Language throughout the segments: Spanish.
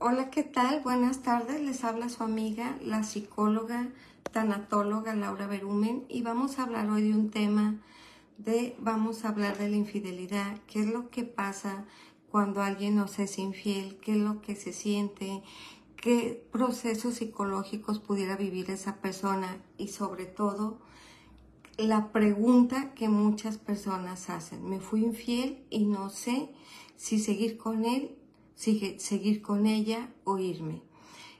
Hola, ¿qué tal? Buenas tardes. Les habla su amiga, la psicóloga, tanatóloga Laura Berumen y vamos a hablar hoy de un tema de, vamos a hablar de la infidelidad, qué es lo que pasa cuando alguien nos es infiel, qué es lo que se siente, qué procesos psicológicos pudiera vivir esa persona y sobre todo la pregunta que muchas personas hacen, me fui infiel y no sé si seguir con él, seguir con ella o irme.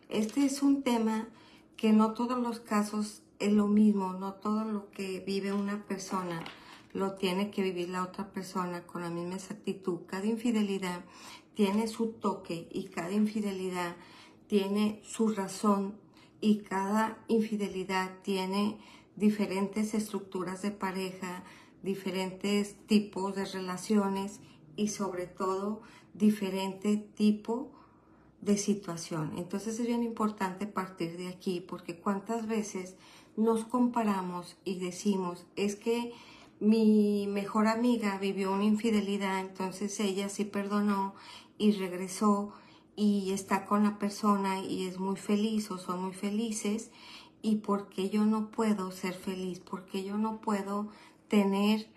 Este es un tema que no todos los casos es lo mismo, no todo lo que vive una persona lo tiene que vivir la otra persona con la misma exactitud. Cada infidelidad tiene su toque y cada infidelidad tiene su razón y cada infidelidad tiene diferentes estructuras de pareja, diferentes tipos de relaciones y sobre todo diferente tipo de situación. Entonces es bien importante partir de aquí porque cuántas veces nos comparamos y decimos, es que mi mejor amiga vivió una infidelidad, entonces ella sí perdonó y regresó y está con la persona y es muy feliz o son muy felices y porque yo no puedo ser feliz, porque yo no puedo tener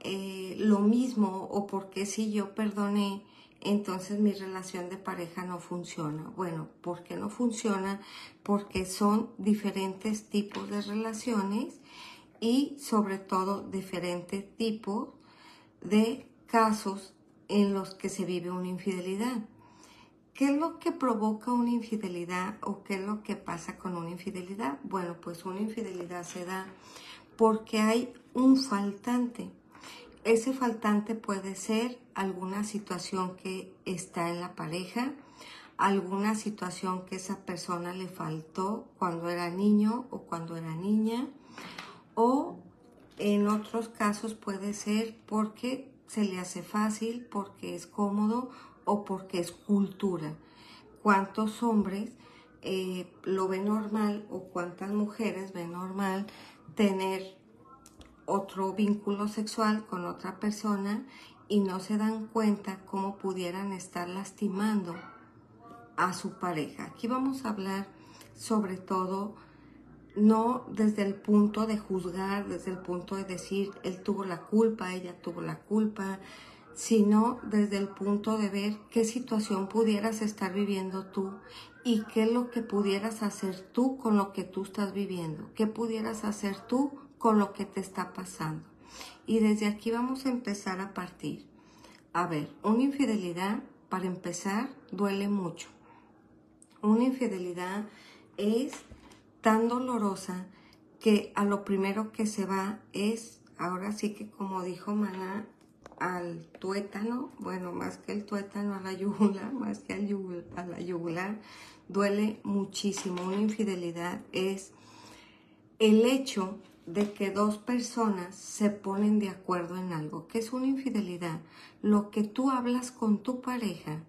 eh, lo mismo o porque si yo perdoné, entonces mi relación de pareja no funciona. Bueno, ¿por qué no funciona? Porque son diferentes tipos de relaciones y sobre todo diferentes tipos de casos en los que se vive una infidelidad. ¿Qué es lo que provoca una infidelidad o qué es lo que pasa con una infidelidad? Bueno, pues una infidelidad se da porque hay un faltante. Ese faltante puede ser alguna situación que está en la pareja, alguna situación que esa persona le faltó cuando era niño o cuando era niña, o en otros casos puede ser porque se le hace fácil, porque es cómodo o porque es cultura. ¿Cuántos hombres eh, lo ven normal o cuántas mujeres ven normal tener otro vínculo sexual con otra persona y no se dan cuenta cómo pudieran estar lastimando a su pareja? Aquí vamos a hablar sobre todo no desde el punto de juzgar, desde el punto de decir, él tuvo la culpa, ella tuvo la culpa, sino desde el punto de ver qué situación pudieras estar viviendo tú y qué es lo que pudieras hacer tú con lo que tú estás viviendo, qué pudieras hacer tú con lo que te está pasando. Y desde aquí vamos a empezar a partir. A ver, una infidelidad, para empezar, duele mucho. Una infidelidad es tan dolorosa que a lo primero que se va es, ahora sí que como dijo Maná, al tuétano, bueno, más que el tuétano a la yugular, más que a la yugular, duele muchísimo. Una infidelidad es el hecho de que dos personas se ponen de acuerdo en algo. ¿Qué es una infidelidad? Lo que tú hablas con tu pareja,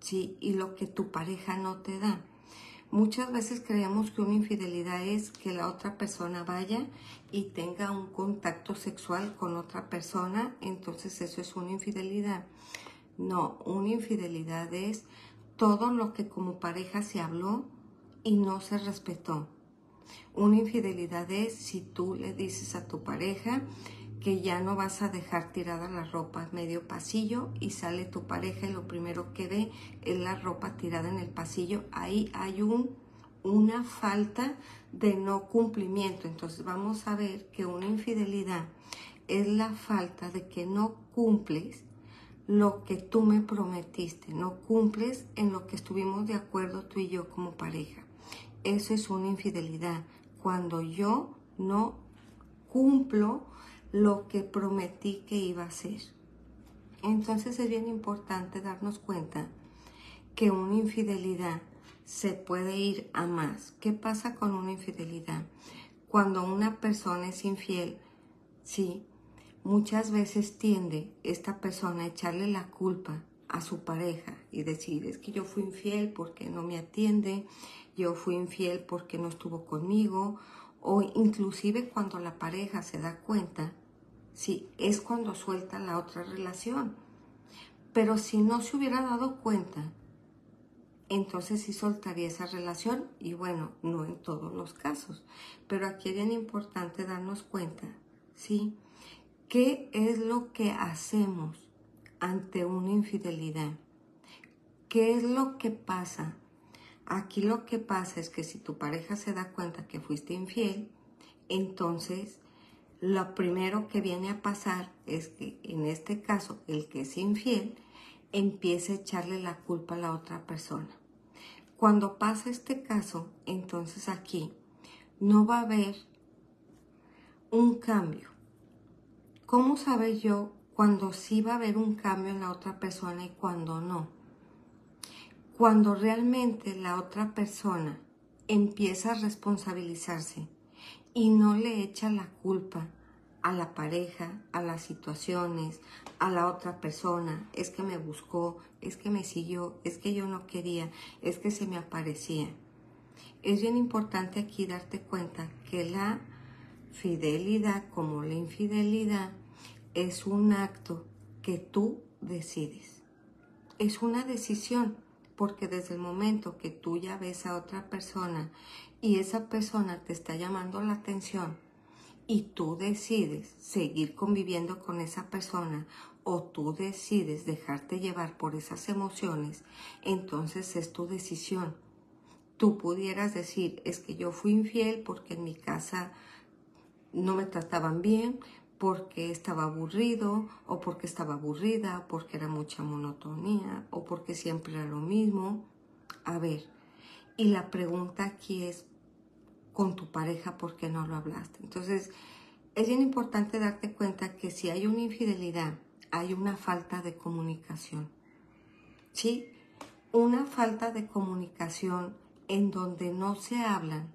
¿sí? Y lo que tu pareja no te da. Muchas veces creemos que una infidelidad es que la otra persona vaya y tenga un contacto sexual con otra persona, entonces eso es una infidelidad. No, una infidelidad es todo lo que como pareja se habló y no se respetó. Una infidelidad es si tú le dices a tu pareja, que ya no vas a dejar tirada la ropa medio pasillo y sale tu pareja y lo primero que ve es la ropa tirada en el pasillo. Ahí hay un, una falta de no cumplimiento. Entonces vamos a ver que una infidelidad es la falta de que no cumples lo que tú me prometiste, no cumples en lo que estuvimos de acuerdo tú y yo como pareja. Eso es una infidelidad, cuando yo no cumplo lo que prometí que iba a hacer. Entonces es bien importante darnos cuenta que una infidelidad se puede ir a más. ¿Qué pasa con una infidelidad? Cuando una persona es infiel, sí, muchas veces tiende esta persona a echarle la culpa a su pareja y decir, es que yo fui infiel porque no me atiende, yo fui infiel porque no estuvo conmigo, o inclusive cuando la pareja se da cuenta Sí, es cuando suelta la otra relación. Pero si no se hubiera dado cuenta entonces sí soltaría esa relación y bueno, no en todos los casos, pero aquí es importante darnos cuenta, ¿sí? ¿Qué es lo que hacemos ante una infidelidad? ¿Qué es lo que pasa? Aquí lo que pasa es que si tu pareja se da cuenta que fuiste infiel, entonces lo primero que viene a pasar es que en este caso el que es infiel empieza a echarle la culpa a la otra persona. Cuando pasa este caso, entonces aquí no va a haber un cambio. ¿Cómo sabe yo cuando sí va a haber un cambio en la otra persona y cuando no? Cuando realmente la otra persona empieza a responsabilizarse y no le echa la culpa a la pareja, a las situaciones, a la otra persona, es que me buscó, es que me siguió, es que yo no quería, es que se me aparecía. Es bien importante aquí darte cuenta que la fidelidad como la infidelidad es un acto que tú decides. Es una decisión, porque desde el momento que tú ya ves a otra persona y esa persona te está llamando la atención, y tú decides seguir conviviendo con esa persona o tú decides dejarte llevar por esas emociones, entonces es tu decisión. Tú pudieras decir, es que yo fui infiel porque en mi casa no me trataban bien, porque estaba aburrido o porque estaba aburrida, porque era mucha monotonía o porque siempre era lo mismo. A ver, y la pregunta aquí es, con tu pareja porque no lo hablaste. Entonces, es bien importante darte cuenta que si hay una infidelidad, hay una falta de comunicación. ¿Sí? Una falta de comunicación en donde no se hablan,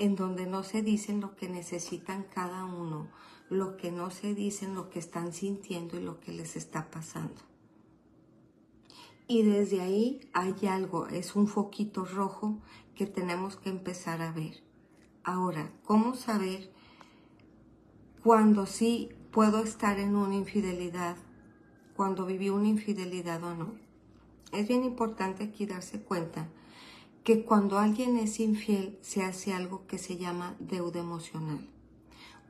en donde no se dicen lo que necesitan cada uno, lo que no se dicen, lo que están sintiendo y lo que les está pasando. Y desde ahí hay algo, es un foquito rojo que tenemos que empezar a ver. Ahora, ¿cómo saber cuando sí puedo estar en una infidelidad, cuando viví una infidelidad o no? Es bien importante aquí darse cuenta que cuando alguien es infiel se hace algo que se llama deuda emocional.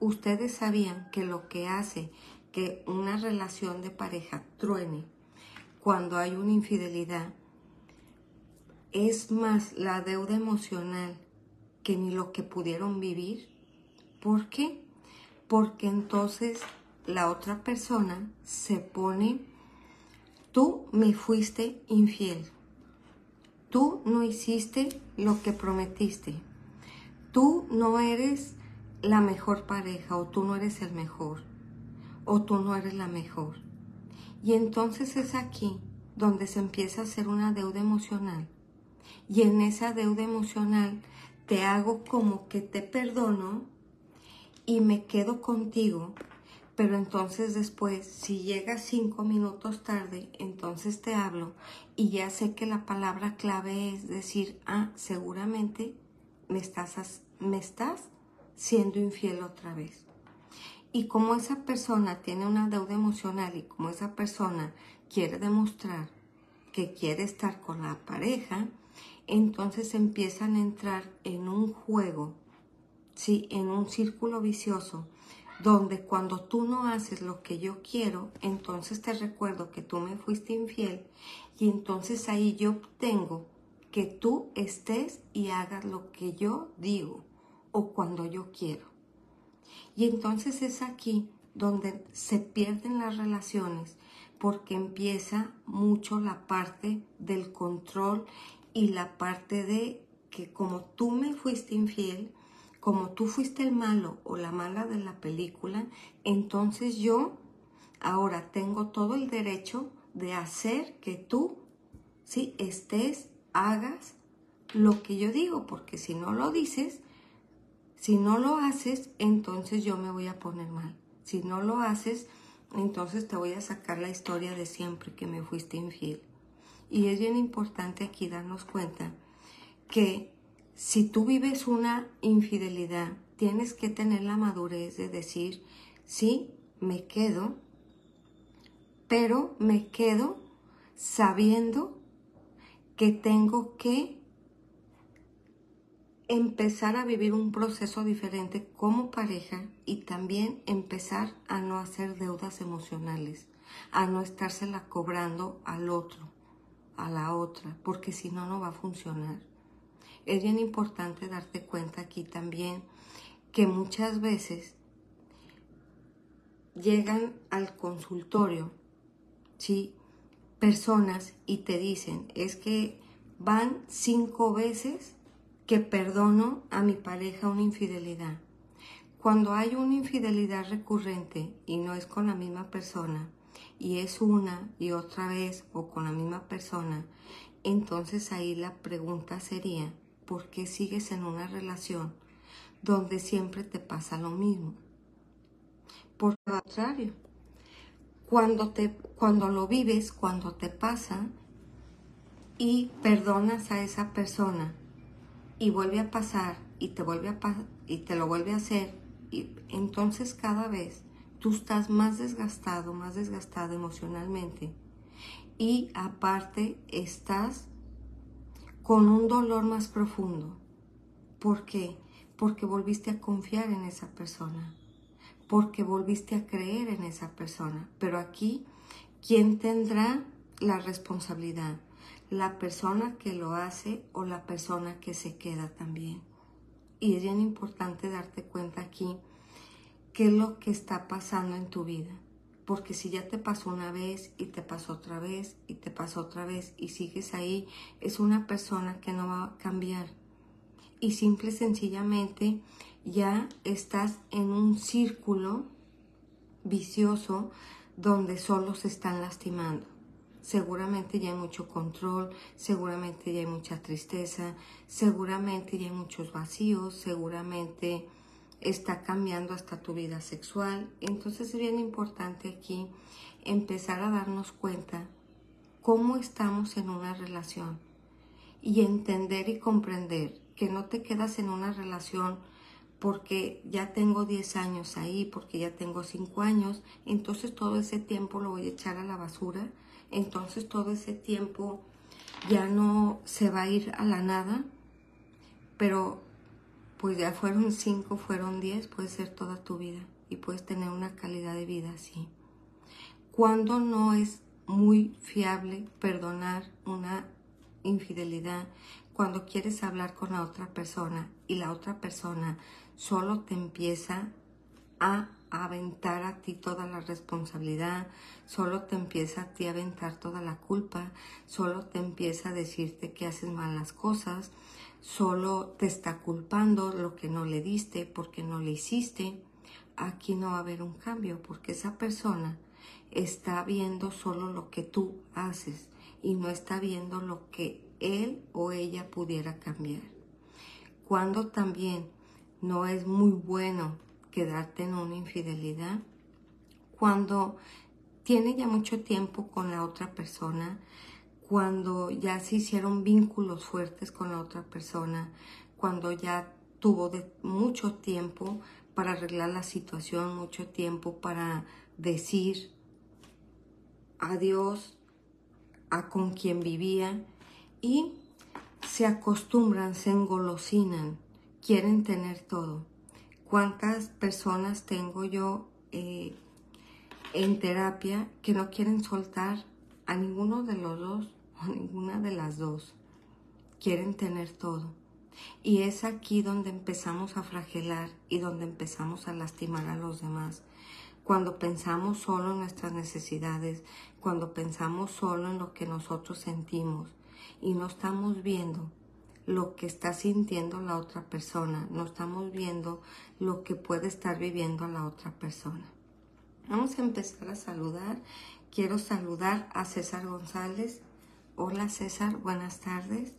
Ustedes sabían que lo que hace que una relación de pareja truene cuando hay una infidelidad es más la deuda emocional que ni lo que pudieron vivir. ¿Por qué? Porque entonces la otra persona se pone, tú me fuiste infiel, tú no hiciste lo que prometiste, tú no eres la mejor pareja o tú no eres el mejor o tú no eres la mejor. Y entonces es aquí donde se empieza a hacer una deuda emocional. Y en esa deuda emocional te hago como que te perdono y me quedo contigo, pero entonces después, si llegas cinco minutos tarde, entonces te hablo y ya sé que la palabra clave es decir, ah, seguramente me estás, me estás siendo infiel otra vez. Y como esa persona tiene una deuda emocional y como esa persona quiere demostrar que quiere estar con la pareja, entonces empiezan a entrar en un juego, ¿sí? en un círculo vicioso, donde cuando tú no haces lo que yo quiero, entonces te recuerdo que tú me fuiste infiel y entonces ahí yo obtengo que tú estés y hagas lo que yo digo o cuando yo quiero. Y entonces es aquí donde se pierden las relaciones porque empieza mucho la parte del control y la parte de que como tú me fuiste infiel, como tú fuiste el malo o la mala de la película, entonces yo ahora tengo todo el derecho de hacer que tú, si estés, hagas lo que yo digo, porque si no lo dices, si no lo haces, entonces yo me voy a poner mal. Si no lo haces, entonces te voy a sacar la historia de siempre que me fuiste infiel. Y es bien importante aquí darnos cuenta que si tú vives una infidelidad, tienes que tener la madurez de decir, sí, me quedo, pero me quedo sabiendo que tengo que empezar a vivir un proceso diferente como pareja y también empezar a no hacer deudas emocionales, a no estársela cobrando al otro, a la otra, porque si no, no va a funcionar. Es bien importante darte cuenta aquí también que muchas veces llegan al consultorio, ¿sí? Personas y te dicen, es que van cinco veces que perdono a mi pareja una infidelidad. Cuando hay una infidelidad recurrente y no es con la misma persona, y es una y otra vez o con la misma persona, entonces ahí la pregunta sería, ¿por qué sigues en una relación donde siempre te pasa lo mismo? Por lo contrario, cuando, te, cuando lo vives, cuando te pasa y perdonas a esa persona, y vuelve a pasar y te vuelve a y te lo vuelve a hacer y entonces cada vez tú estás más desgastado, más desgastado emocionalmente y aparte estás con un dolor más profundo. ¿Por qué? Porque volviste a confiar en esa persona, porque volviste a creer en esa persona. Pero aquí, ¿quién tendrá la responsabilidad? La persona que lo hace o la persona que se queda también. Y es bien importante darte cuenta aquí qué es lo que está pasando en tu vida. Porque si ya te pasó una vez y te pasó otra vez y te pasó otra vez y sigues ahí, es una persona que no va a cambiar. Y simple y sencillamente ya estás en un círculo vicioso donde solo se están lastimando seguramente ya hay mucho control, seguramente ya hay mucha tristeza, seguramente ya hay muchos vacíos, seguramente está cambiando hasta tu vida sexual. Entonces es bien importante aquí empezar a darnos cuenta cómo estamos en una relación y entender y comprender que no te quedas en una relación porque ya tengo 10 años ahí, porque ya tengo 5 años, entonces todo ese tiempo lo voy a echar a la basura entonces todo ese tiempo ya no se va a ir a la nada, pero pues ya fueron cinco, fueron diez, puede ser toda tu vida y puedes tener una calidad de vida así. Cuando no es muy fiable perdonar una infidelidad, cuando quieres hablar con la otra persona y la otra persona solo te empieza a aventar a ti toda la responsabilidad, solo te empieza a ti a aventar toda la culpa, solo te empieza a decirte que haces malas cosas, solo te está culpando lo que no le diste porque no le hiciste, aquí no va a haber un cambio porque esa persona está viendo solo lo que tú haces y no está viendo lo que él o ella pudiera cambiar. Cuando también no es muy bueno quedarte en una infidelidad. Cuando tiene ya mucho tiempo con la otra persona, cuando ya se hicieron vínculos fuertes con la otra persona, cuando ya tuvo de mucho tiempo para arreglar la situación, mucho tiempo para decir adiós a con quien vivía y se acostumbran, se engolosinan, quieren tener todo cuántas personas tengo yo eh, en terapia que no quieren soltar a ninguno de los dos o ninguna de las dos. Quieren tener todo. Y es aquí donde empezamos a fragelar y donde empezamos a lastimar a los demás. Cuando pensamos solo en nuestras necesidades, cuando pensamos solo en lo que nosotros sentimos y no estamos viendo lo que está sintiendo la otra persona, no estamos viendo lo que puede estar viviendo la otra persona. Vamos a empezar a saludar. Quiero saludar a César González. Hola César, buenas tardes.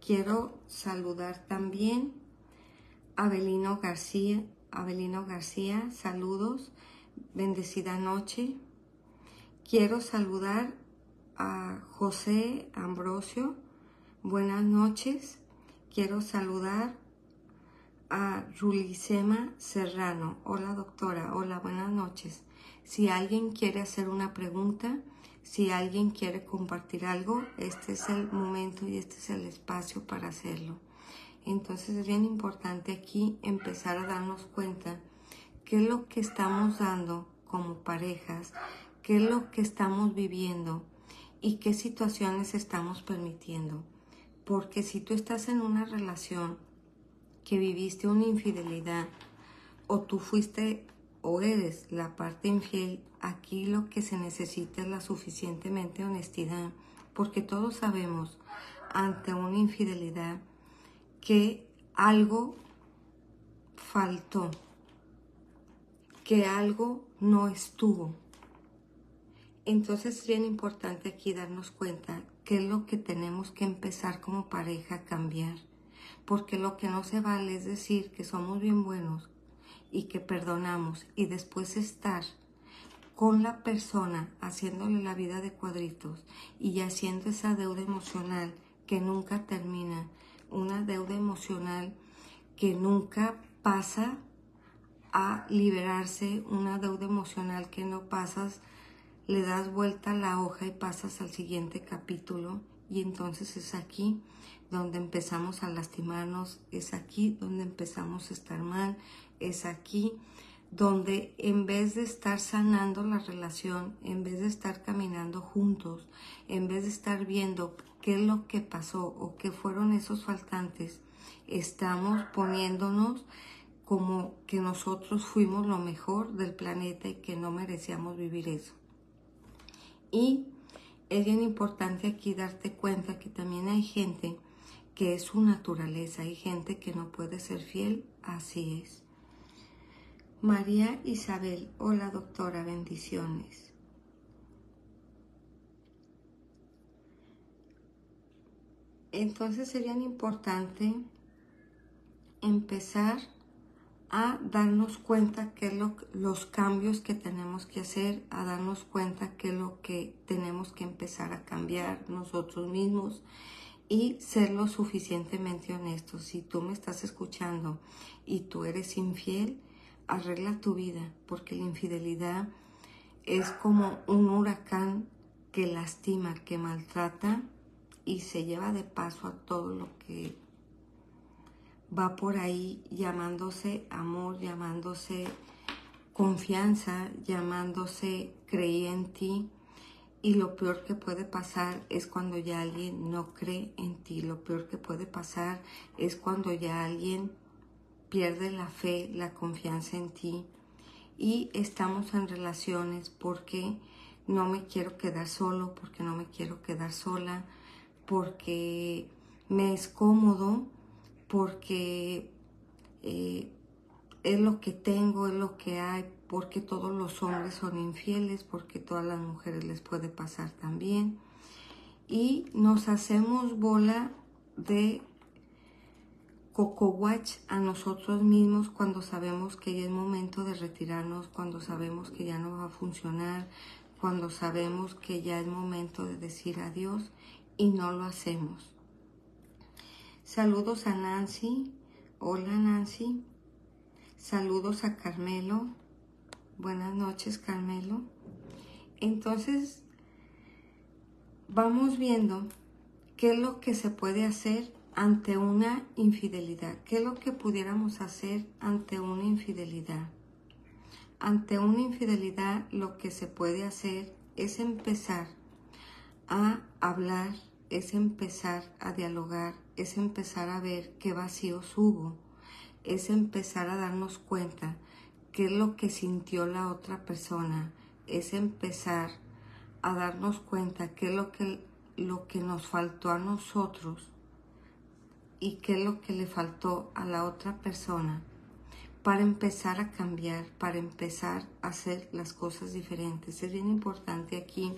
Quiero saludar también a Abelino García. Abelino García, saludos. Bendecida noche. Quiero saludar a José Ambrosio. Buenas noches. Quiero saludar a Rulicema Serrano. Hola doctora, hola, buenas noches. Si alguien quiere hacer una pregunta, Si alguien quiere compartir algo, este es el momento y este es el espacio para hacerlo. Entonces es bien importante aquí empezar a darnos cuenta qué es lo que estamos dando como parejas, qué es lo que estamos viviendo y qué situaciones estamos permitiendo. Porque si tú estás en una relación que viviste una infidelidad o tú fuiste o eres la parte infiel, aquí lo que se necesita es la suficientemente honestidad, porque todos sabemos ante una infidelidad que algo faltó, que algo no estuvo. Entonces es bien importante aquí darnos cuenta qué es lo que tenemos que empezar como pareja a cambiar, porque lo que no se vale es decir que somos bien buenos, y que perdonamos y después estar con la persona haciéndole la vida de cuadritos y haciendo esa deuda emocional que nunca termina, una deuda emocional que nunca pasa a liberarse, una deuda emocional que no pasas, le das vuelta a la hoja y pasas al siguiente capítulo y entonces es aquí donde empezamos a lastimarnos, es aquí donde empezamos a estar mal, es aquí donde en vez de estar sanando la relación, en vez de estar caminando juntos, en vez de estar viendo qué es lo que pasó o qué fueron esos faltantes, estamos poniéndonos como que nosotros fuimos lo mejor del planeta y que no merecíamos vivir eso. Y es bien importante aquí darte cuenta que también hay gente que es su naturaleza, hay gente que no puede ser fiel, así es. María Isabel, hola doctora, bendiciones. Entonces sería importante empezar a darnos cuenta qué es lo, los cambios que tenemos que hacer, a darnos cuenta qué es lo que tenemos que empezar a cambiar nosotros mismos y ser lo suficientemente honestos. Si tú me estás escuchando y tú eres infiel, arregla tu vida, porque la infidelidad es como un huracán que lastima, que maltrata y se lleva de paso a todo lo que va por ahí llamándose amor, llamándose confianza, llamándose creí en ti. Y lo peor que puede pasar es cuando ya alguien no cree en ti. Lo peor que puede pasar es cuando ya alguien pierde la fe, la confianza en ti y estamos en relaciones porque no me quiero quedar solo, porque no me quiero quedar sola, porque me es cómodo, porque eh, es lo que tengo, es lo que hay, porque todos los hombres son infieles, porque todas las mujeres les puede pasar también. Y nos hacemos bola de Coco Watch a nosotros mismos cuando sabemos que ya es momento de retirarnos, cuando sabemos que ya no va a funcionar, cuando sabemos que ya es momento de decir adiós y no lo hacemos. Saludos a Nancy. Hola Nancy. Saludos a Carmelo. Buenas noches Carmelo. Entonces, vamos viendo qué es lo que se puede hacer ante una infidelidad? ¿Qué es lo que pudiéramos hacer ante una infidelidad? Ante una infidelidad lo que se puede hacer es empezar a hablar, es empezar a dialogar, es empezar a ver qué vacíos hubo, es empezar a darnos cuenta qué es lo que sintió la otra persona, es empezar a darnos cuenta qué es lo que, lo que nos faltó a nosotros y qué es lo que le faltó a la otra persona para empezar a cambiar, para empezar a hacer las cosas diferentes. Es bien importante aquí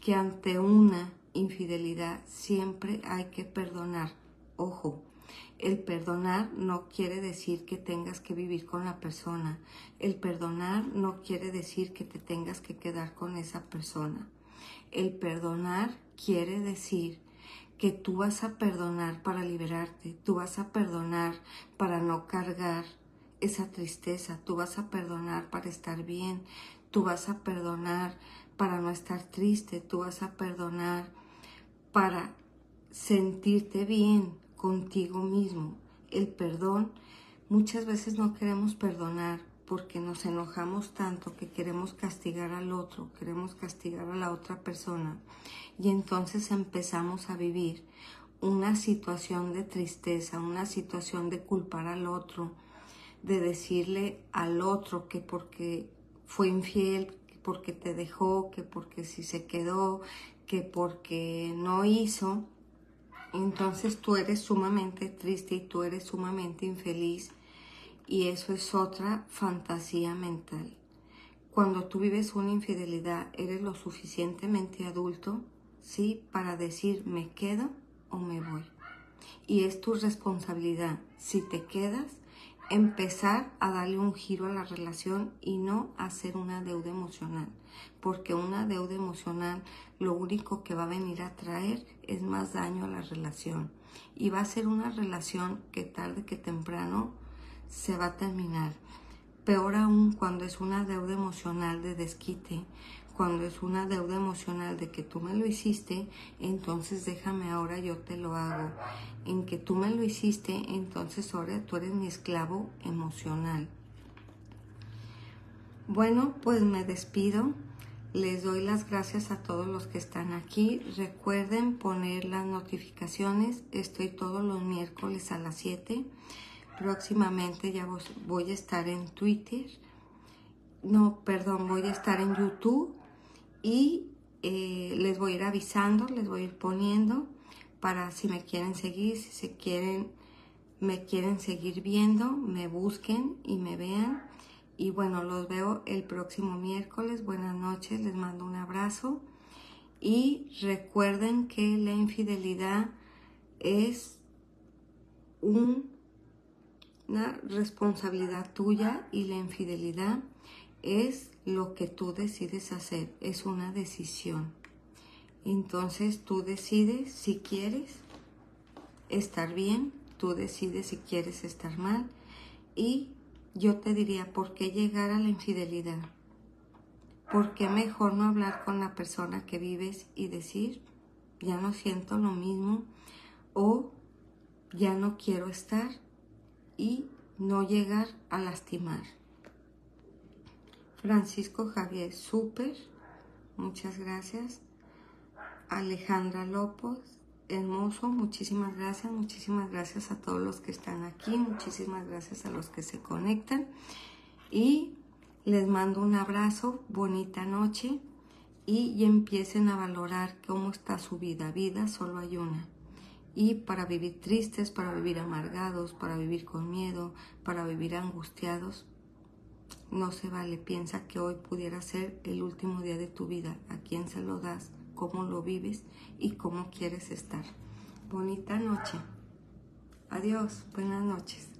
que ante una infidelidad siempre hay que perdonar. Ojo, el perdonar no quiere decir que tengas que vivir con la persona. El perdonar no quiere decir que te tengas que quedar con esa persona. El perdonar quiere decir que tú vas a perdonar para liberarte, tú vas a perdonar para no cargar esa tristeza, tú vas a perdonar para estar bien, tú vas a perdonar para no estar triste, tú vas a perdonar para sentirte bien contigo mismo. El perdón, muchas veces no queremos perdonar porque nos enojamos tanto que queremos castigar al otro, queremos castigar a la otra persona y entonces empezamos a vivir una situación de tristeza, una situación de culpar al otro, de decirle al otro que porque fue infiel, porque te dejó, que porque si se quedó, que porque no hizo, entonces tú eres sumamente triste y tú eres sumamente infeliz y eso es otra fantasía mental. Cuando tú vives una infidelidad, eres lo suficientemente adulto, ¿sí? Para decir me quedo o me voy. Y es tu responsabilidad, si te quedas, empezar a darle un giro a la relación y no hacer una deuda emocional. Porque una deuda emocional lo único que va a venir a traer es más daño a la relación. Y va a ser una relación que tarde que temprano se va a terminar. Peor aún cuando es una deuda emocional de desquite, cuando es una deuda emocional de que tú me lo hiciste, entonces déjame ahora yo te lo hago. En que tú me lo hiciste, entonces ahora tú eres mi esclavo emocional. Bueno, pues me despido. Les doy las gracias a todos los que están aquí. Recuerden poner las notificaciones. Estoy todos los miércoles a las 7. Próximamente ya voy a estar en Twitter. No, perdón, voy a estar en YouTube y eh, les voy a ir avisando, les voy a ir poniendo para si me quieren seguir, si se quieren, me quieren seguir viendo, me busquen y me vean. Y bueno, los veo el próximo miércoles. Buenas noches, les mando un abrazo. Y recuerden que la infidelidad es un una responsabilidad tuya y la infidelidad es lo que tú decides hacer, es una decisión. Entonces tú decides si quieres estar bien, tú decides si quieres estar mal y yo te diría, ¿por qué llegar a la infidelidad? ¿Por qué mejor no hablar con la persona que vives y decir, ya no siento lo mismo o ya no quiero estar? y no llegar a lastimar. Francisco Javier, súper, muchas gracias. Alejandra López, hermoso, muchísimas gracias, muchísimas gracias a todos los que están aquí, muchísimas gracias a los que se conectan y les mando un abrazo, bonita noche y empiecen a valorar cómo está su vida. Vida solo hay una y para vivir tristes, para vivir amargados, para vivir con miedo, para vivir angustiados. No se vale, piensa que hoy pudiera ser el último día de tu vida. ¿A quién se lo das? ¿Cómo lo vives? ¿Y cómo quieres estar? Bonita noche. Adiós, buenas noches.